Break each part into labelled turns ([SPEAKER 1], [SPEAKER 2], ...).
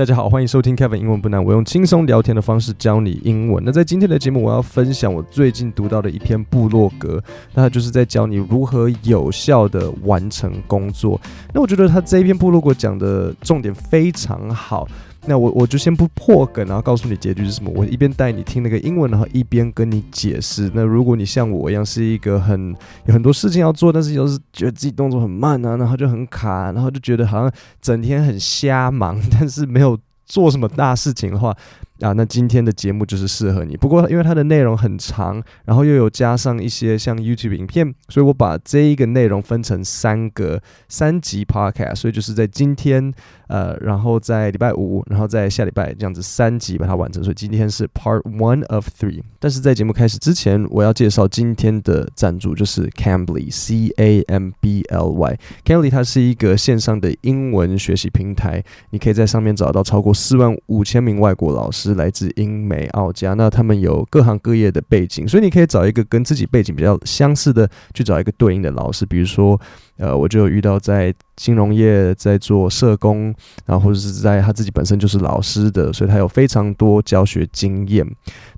[SPEAKER 1] 大家好，欢迎收听 Kevin 英文不难，我用轻松聊天的方式教你英文。那在今天的节目，我要分享我最近读到的一篇部落格，那它就是在教你如何有效的完成工作。那我觉得他这一篇部落格讲的重点非常好。那我我就先不破梗，然后告诉你结局是什么。我一边带你听那个英文，然后一边跟你解释。那如果你像我一样是一个很有很多事情要做，但是又是觉得自己动作很慢啊，然后就很卡，然后就觉得好像整天很瞎忙，但是没有做什么大事情的话。啊，那今天的节目就是适合你。不过因为它的内容很长，然后又有加上一些像 YouTube 影片，所以我把这一个内容分成三个三集 Podcast，所以就是在今天，呃，然后在礼拜五，然后在下礼拜这样子三集把它完成。所以今天是 Part One of Three。但是在节目开始之前，我要介绍今天的赞助，就是 Cambly，C A M B L Y。Cambly 它是一个线上的英文学习平台，你可以在上面找到超过四万五千名外国老师。来自英美澳加，那他们有各行各业的背景，所以你可以找一个跟自己背景比较相似的，去找一个对应的老师。比如说，呃，我就有遇到在金融业在做社工，然后或者是在他自己本身就是老师的，所以他有非常多教学经验。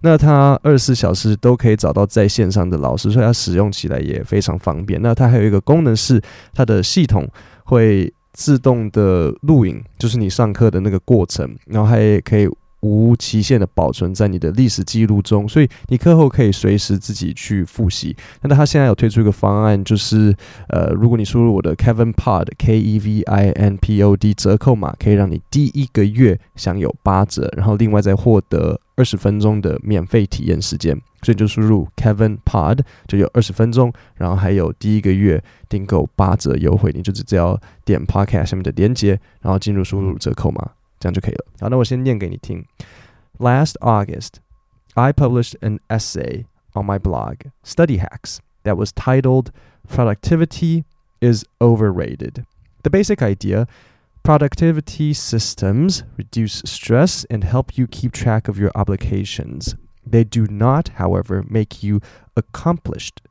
[SPEAKER 1] 那他二十四小时都可以找到在线上的老师，所以他使用起来也非常方便。那他还有一个功能是，它的系统会自动的录影，就是你上课的那个过程，然后还可以。无期限的保存在你的历史记录中，所以你课后可以随时自己去复习。那他现在有推出一个方案，就是呃，如果你输入我的 Kevin Pod K E V I N P O D 折扣码，可以让你第一个月享有八折，然后另外再获得二十分钟的免费体验时间。所以就输入 Kevin Pod 就有二十分钟，然后还有第一个月订购八折优惠。你就只要点 Podcast 下面的链接，然后进入输入折扣码。这样就可以了。好，那我先念给你听。Last August, I published an essay on my blog, Study Hacks, that was titled "Productivity is Overrated." The basic idea: productivity systems reduce stress and help you keep track of your obligations. They do not, however, make you accomplished.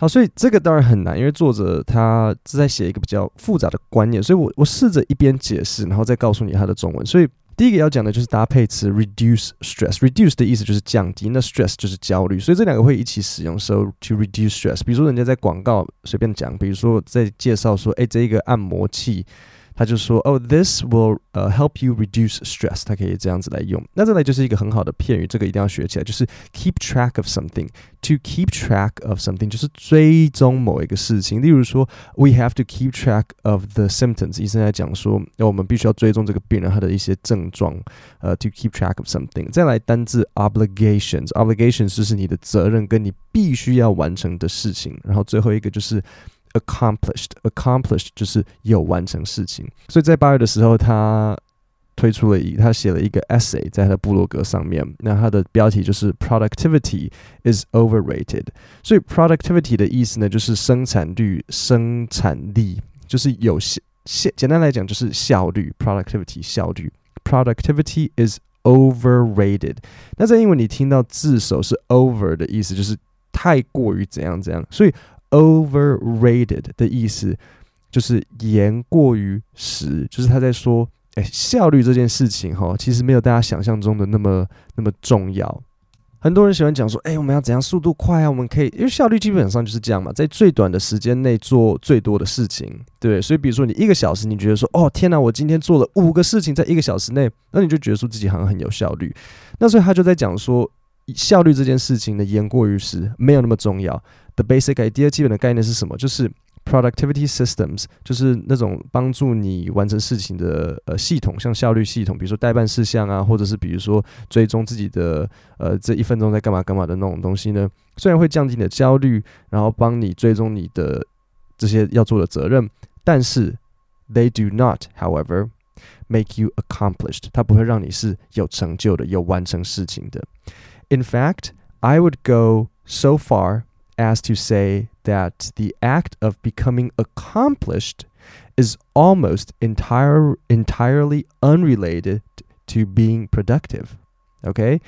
[SPEAKER 1] 好，所以这个当然很难，因为作者他是在写一个比较复杂的观念，所以我我试着一边解释，然后再告诉你他的中文。所以第一个要讲的就是搭配词 reduce stress。reduce 的意思就是降低，那 stress 就是焦虑，所以这两个会一起使用。So to reduce stress，比如说人家在广告随便讲，比如说在介绍说，哎，这一个按摩器。他就说：“哦，this will 呃、uh, help you reduce stress。”他可以这样子来用。那这里就是一个很好的片语，这个一定要学起来。就是 keep track of something。To keep track of something 就是追踪某一个事情。例如说，we have to keep track of the symptoms。医生在讲说，那我们必须要追踪这个病人他的一些症状。呃、uh,，to keep track of something。再来单字 obligations。obligations 就是你的责任跟你必须要完成的事情。然后最后一个就是。 Accomplished, accomplished 就是有完成事情，所以在八月的时候，他推出了一，他写了一个 essay 在他的部落格上面，那他的标题就是 Productivity is overrated。所以 productivity 的意思呢，就是生产率、生产力，就是有效，简单来讲就是效率，productivity 效率，productivity is overrated。那在英文你听到字首是 over 的意思，就是太过于怎样怎样，所以。Overrated 的意思就是言过于实，就是他在说，哎，效率这件事情哈，其实没有大家想象中的那么那么重要。很多人喜欢讲说，哎，我们要怎样速度快啊？我们可以，因为效率基本上就是这样嘛，在最短的时间内做最多的事情，对。所以，比如说你一个小时，你觉得说，哦，天哪，我今天做了五个事情，在一个小时内，那你就觉得说自己好像很有效率。那所以他就在讲说。效率这件事情呢，言过于实，没有那么重要。The basic idea 基本的概念是什么？就是 productivity systems，就是那种帮助你完成事情的呃系统，像效率系统，比如说待办事项啊，或者是比如说追踪自己的呃这一分钟在干嘛干嘛的那种东西呢。虽然会降低你的焦虑，然后帮你追踪你的这些要做的责任，但是 they do not, however, make you accomplished。它不会让你是有成就的，有完成事情的。In fact, I would go so far as to say that the act of becoming accomplished is almost entire, entirely unrelated to being productive. Okay?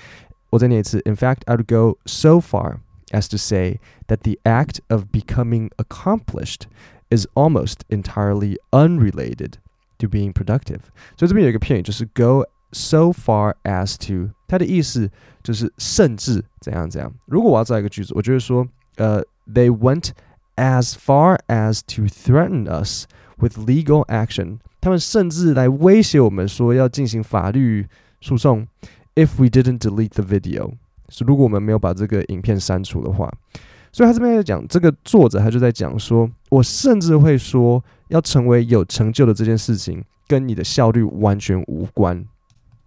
[SPEAKER 1] In fact, I would go so far as to say that the act of becoming accomplished is almost entirely unrelated to being productive. 所以这边有一个片语，就是 go so far as to，它的意思就是甚至怎样怎样。如果我要造一个句子，我就会说， 呃，they went as far as to threaten us with legal action。他们甚至来威胁我们说要进行法律诉讼，if we didn't delete the video。是如果我们没有把这个影片删除的话。所以他这边在讲，这个作者他就在讲说，我甚至会说，要成为有成就的这件事情，跟你的效率完全无关。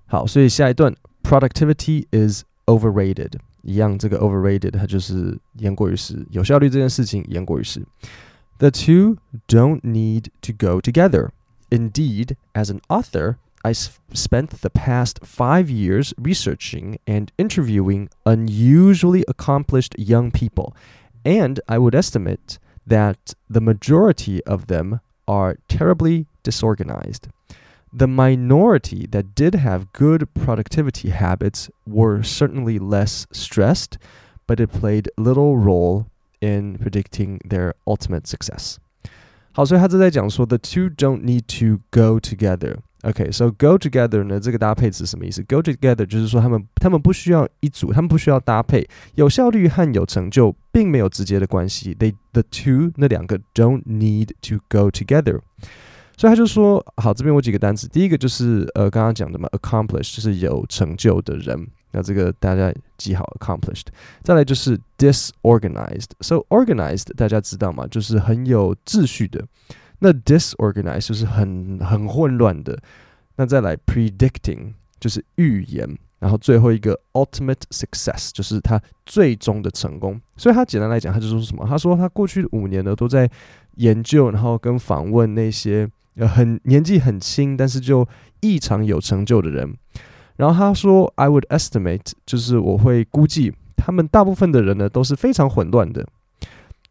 [SPEAKER 1] 好，所以下一段，productivity is overrated， 一样，这个 overrated 它就是言过于实，有效率这件事情言过于实。The two don't need to go together. Indeed, as an author, I spent the past five years researching and interviewing unusually accomplished young people, and I would estimate that the majority of them are terribly disorganized. The minority that did have good productivity habits were certainly less stressed, but it played little role in predicting their ultimate success. 好，所以他这在讲说，the two don't need to go together。OK，so、okay, go together 呢？这个搭配词什么意思？Go together 就是说他们他们不需要一组，他们不需要搭配。有效率和有成就并没有直接的关系。They the two 那两个 don't need to go together。 所以他就说，好，这边有几个单词。第一个就是呃刚刚讲的嘛，accomplished 就是有成就的人。那这个大家记好，accomplished。再来就是 disorganized。So organized 大家知道吗？就是很有秩序的。那 disorganized 就是很很混乱的。那再来 predicting 就是预言，然后最后一个 ultimate success 就是他最终的成功。所以他简单来讲，他就说什么？他说他过去五年呢都在研究，然后跟访问那些呃很年纪很轻，但是就异常有成就的人。然后他说 I would estimate 就是我会估计，他们大部分的人呢都是非常混乱的，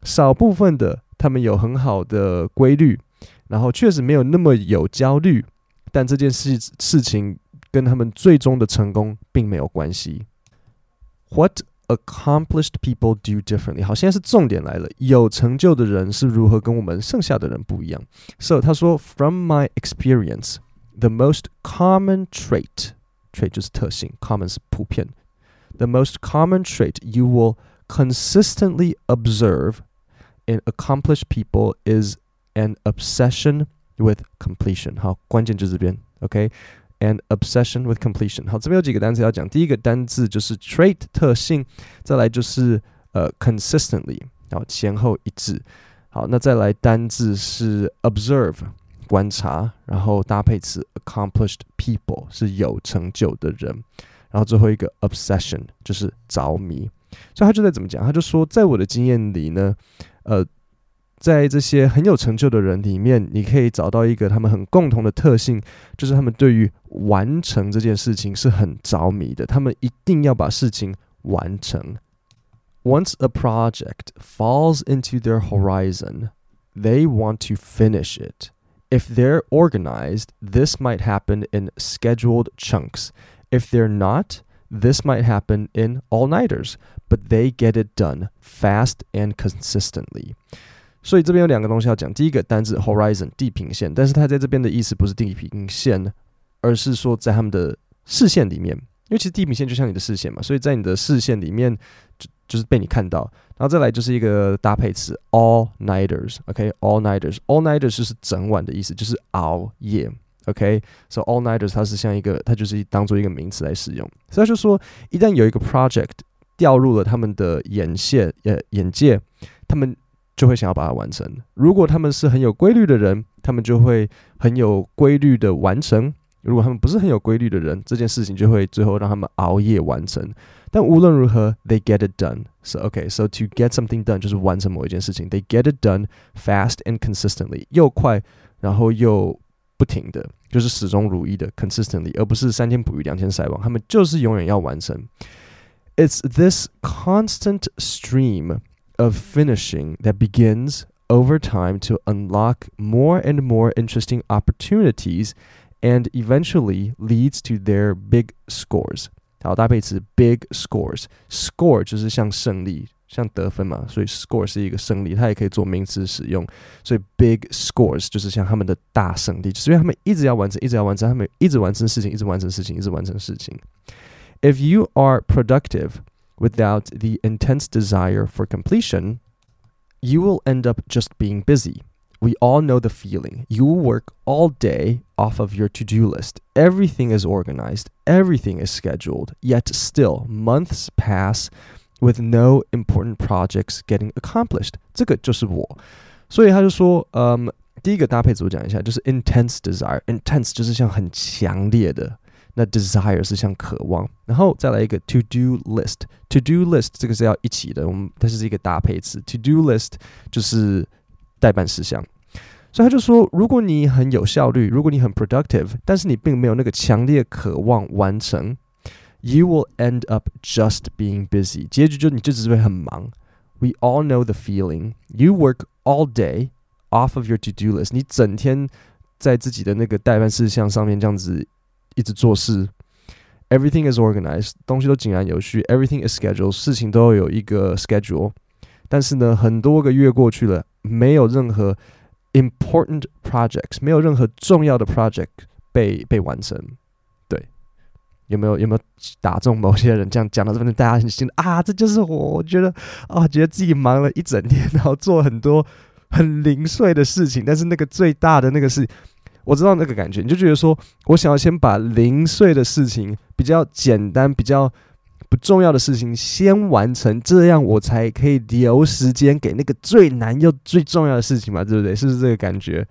[SPEAKER 1] 少部分的。他们有很好的规律，然后确实没有那么有焦虑，但这件事事情跟他们最终的成功并没有关系。What accomplished people do differently？好，现在是重点来了，有成就的人是如何跟我们剩下的人不一样？So 他说，From my experience, the most common trait，trait 就是特性，common 是普遍，the most common trait you will consistently observe。In accomplished people is an obsession with completion。好，关键就是这边 And obsession with completion。好，这边有几个单词要讲。第一个单字就是 trait 特性，再来就是呃 consistently，然后前后一致。好，那再来单字是 observe 观察，然后搭配词 accomplished people 是有成就的人，然后最后一个 obsession 就是着迷。所以他就在怎么讲？他就说，在我的经验里呢。呃，在这些很有成就的人里面，你可以找到一个他们很共同的特性，就是他们对于完成这件事情是很着迷的。他们一定要把事情完成。Once a project falls into their horizon, they want to finish it. If they're organized, this might happen in scheduled chunks. If they're not, this might happen in all-nighters. But they get it done fast and consistently。 所以这边有两个东西要讲。第一个单字 horizon 地平线，但是它在这边的意思不是地平线，而是说在他们的视线里面。因为其实地平线就像你的视线嘛，所以在你的视线里面就就是被你看到。然后再来就是一个搭配词 all nighters。OK，all nighters，all nighters 就是整晚的意思，就是熬夜。OK，so all nighters 它是像一个，它就是当做一个名词来使用。所以就说一旦有一个 project。掉入了他们的眼线，呃，眼界，他们就会想要把它完成。如果他们是很有规律的人，他们就会很有规律的完成；如果他们不是很有规律的人，这件事情就会最后让他们熬夜完成。但无论如何，they get it done. So okay, so to get something done 就是完成某一件事情。They get it done fast and consistently，又快，然后又不停的，就是始终如一的 consistently，而不是三天捕鱼两天晒网。他们就是永远要完成。It's this constant stream of finishing that begins over time to unlock more and more interesting opportunities and eventually leads to their big scores. 好，搭配词 big scores，score 就是像胜利 像得分嘛，所以 score 是一个胜利，它也可以做名词使用。所以 big scores 就是像他们的大胜利，就是因为他们一直要完成，一直要完成，他们一直完成事情，一直完成事情，一直完成事情。If you are productive without the intense desire for completion, you will end up just being busy. We all know the feeling. You work all day off of your to-do list. Everything is organized, everything is scheduled, yet still months pass with no important projects getting accomplished。这个就是我，所以他就说，嗯，第一个搭配词我讲一下，就是 intense desire。intense 就是像很强烈的， 那 desire 是像渴望，然后再来一个 to do list。to do list 这个是要一起的，我们它是一个搭配词。to do list 就是待办事项，所以他就说，如果你很有效率，如果你很 productive，但是你并没有那个强烈渴望完成。You will end up just being busy。结局就你就只是会很忙。We all know the feeling. You work all day off of your to-do list。你整天在自己的那个待办事项上面这样子 一直做事。Everything is organized，东西都井然有序。Everything is scheduled，事情都有一个 schedule。但是呢，很多个月过去了，没有任何 important projects，没有任何重要的 project 被被完成。对有没有有没有打中某些人？这样讲到这边，大家很心啊，这就是我。我觉得啊，觉得自己忙了一整天，然后做很多很零碎的事情，但是那个最大的那个是，我知道那个感觉。你就觉得说，我想要先把零碎的事情、比较简单、比较不重要的事情先完成，这样我才可以留时间给那个最难又最重要的事情嘛，对不对？是不是这个感觉？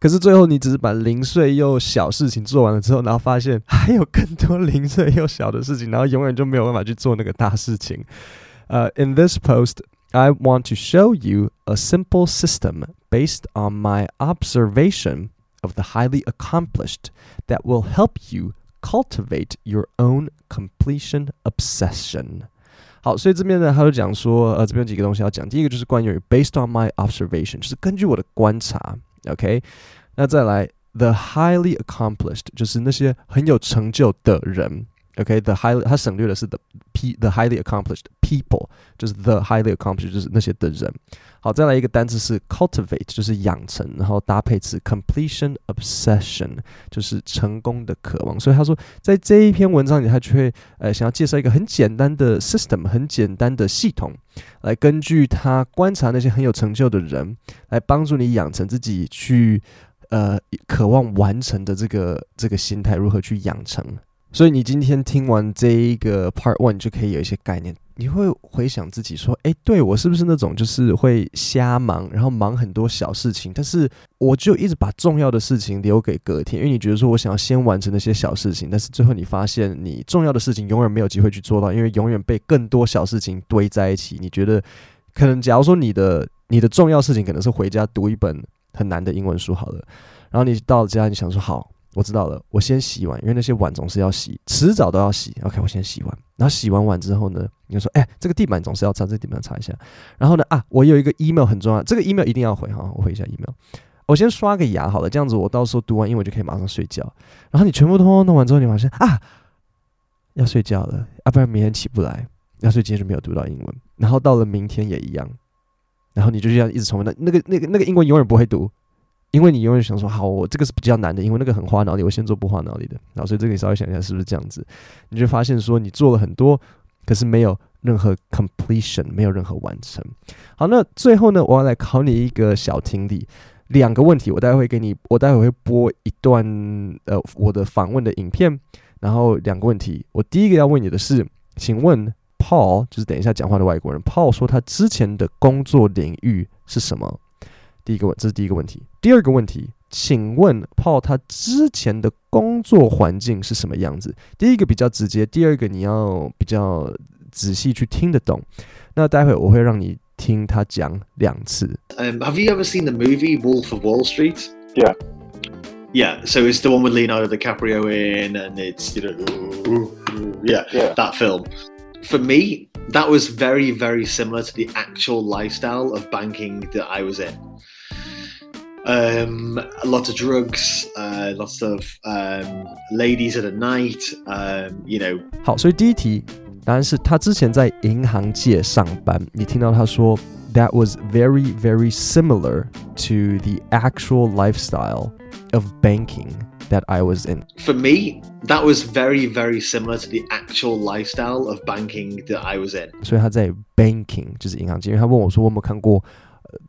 [SPEAKER 1] 可是最后，你只是把零碎又小事情做完了之后，然后发现还有更多零碎又小的事情，然后永远就没有办法去做那个大事情。呃、uh,，In this post, I want to show you a simple system based on my observation of the highly accomplished that will help you cultivate your own completion obsession。好，所以这边呢，他就讲说，呃，这边有几个东西要讲。第一个就是关于 based on my observation，就是根据我的观察。OK，那再来，the highly accomplished 就是那些很有成就的人。 OK，the highly 他省略的是 the p，the highly accomplished people，就是 the highly accomplished 就是那些的人。好，再来一个单词是 cultivate，就是养成，然后搭配词 completion obsession，就是成功的渴望。所以他说，在这一篇文章里，他就会呃想要介绍一个很简单的 system，很简单的系统，来根据他观察那些很有成就的人，来帮助你养成自己去呃渴望完成的这个这个心态，如何去养成。所以你今天听完这一个 part one，你就可以有一些概念。你会回想自己说：“诶，对，我是不是那种就是会瞎忙，然后忙很多小事情，但是我就一直把重要的事情留给隔天，因为你觉得说我想要先完成那些小事情，但是最后你发现你重要的事情永远没有机会去做到，因为永远被更多小事情堆在一起。你觉得可能，假如说你的你的重要事情可能是回家读一本很难的英文书好了，然后你到了家，你想说好。”我知道了，我先洗碗，因为那些碗总是要洗，迟早都要洗。OK，我先洗碗，然后洗完碗之后呢，你就说，哎、这个地板总是要擦，这地板擦一下。然后呢，啊，我有一个 email 很重要，这个 email 一定要回哈，我回一下 email。我先刷个牙好了，这样子我到时候读完英文就可以马上睡觉。然后你全部通通弄完之后，你发现啊，要睡觉了，啊，不然明天起不来，要睡今天就没有读到英文。然后到了明天也一样，然后你就这样一直重复，那那个那个那个英文永远不会读。因为你永远想说，好，我这个是比较难的，因为那个很花脑力，我先做不花脑力的。然后所以这个你稍微想一下，是不是这样子？你就发现说，你做了很多，可是没有任何 completion，没有任何完成。好，那最后呢，我要来考你一个小听力，两个问题，我待会给你，我待会会播一段呃我的访问的影片，然后两个问题，我第一个要问你的是，请问 Paul 就是等一下讲话的外国人，Paul 说他之前的工作领域是什么？第一个问，这是第一个问题。第二个问题，请问 Paul 他之前的工作环境是什么样子？第一个比较直接，第二个你要比较仔细去听得懂。那待会我会让你听他讲两次。
[SPEAKER 2] Um, have you ever seen the movie Wolf of Wall Street?
[SPEAKER 3] Yeah.
[SPEAKER 2] Yeah. So it's the one with Leonardo DiCaprio in, and it's you know, yeah,
[SPEAKER 3] yeah,
[SPEAKER 2] that film. For me, that was very, very similar to the actual lifestyle of banking that I was in. Um, a lot of drugs, uh, lots of um, ladies at a night, um, you know.
[SPEAKER 1] 好，所以第一题， 答案是他之前在银行界上班。你听到他说，That was very very similar to the actual lifestyle of banking that I was in.
[SPEAKER 2] For me, that was very very similar to the actual lifestyle of banking that I was in.
[SPEAKER 1] 所以他在 banking 就是银行界，因为他问我说我有没有看过。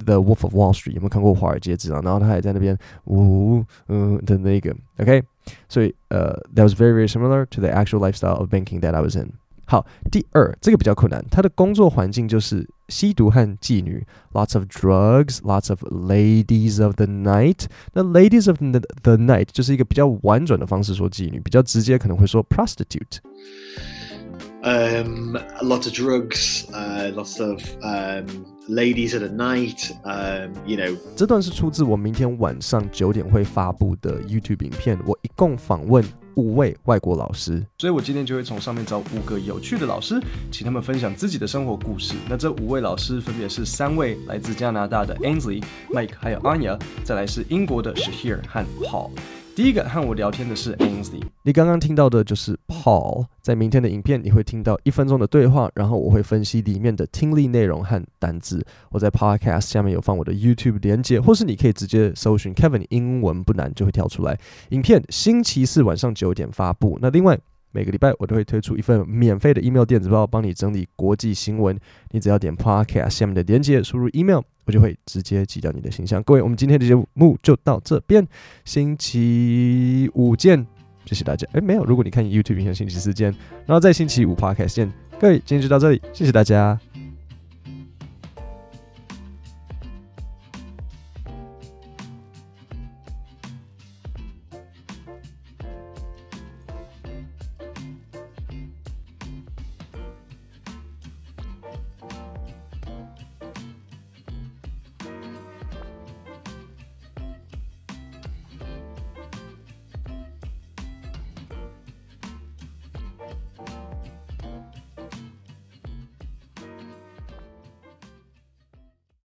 [SPEAKER 1] The Wolf of Wall Street 有没有看过《华尔街之狼》？然后他还在那边呜嗯的那个，OK，所以呃、uh,，that was very very similar to the actual lifestyle of banking that I was in。好，第二这个比较困难，他的工作环境就是吸毒和妓女，lots of drugs，lots of ladies of the night。那 ladies of the the night 就是一个比较婉转的方式说妓女，比较直接可能会说
[SPEAKER 2] prostitute。Um, a lot of drugs, uh, lots of um, ladies at a night. Um, you know，
[SPEAKER 1] 这段是出自我明天晚上九点会发布的 YouTube 影片。我一共访问五位外国老师，所以我今天就会从上面找五个有趣的老师，请他们分享自己的生活故事。那这五位老师分别是三位来自加拿大的 Ainsley、Mike 还有 Anya，再来是英国的 Shahir 和 Paul。第一个和我聊天的是 Andy，你刚刚听到的就是 Paul。在明天的影片，你会听到一分钟的对话，然后我会分析里面的听力内容和单字。我在 Podcast 下面有放我的 YouTube 连接，或是你可以直接搜寻 Kevin 英文不难就会跳出来。影片星期四晚上九点发布。那另外。每个礼拜我都会推出一份免费的 email 电子报，帮你整理国际新闻。你只要点 podcast 下面的连接，输入 email，我就会直接寄到你的信箱。各位，我们今天的节目就到这边，星期五见，谢谢大家。诶，没有，如果你看 YouTube 影像，星期四见，然后再星期五 podcast 见。各位，今天就到这里，谢谢大家。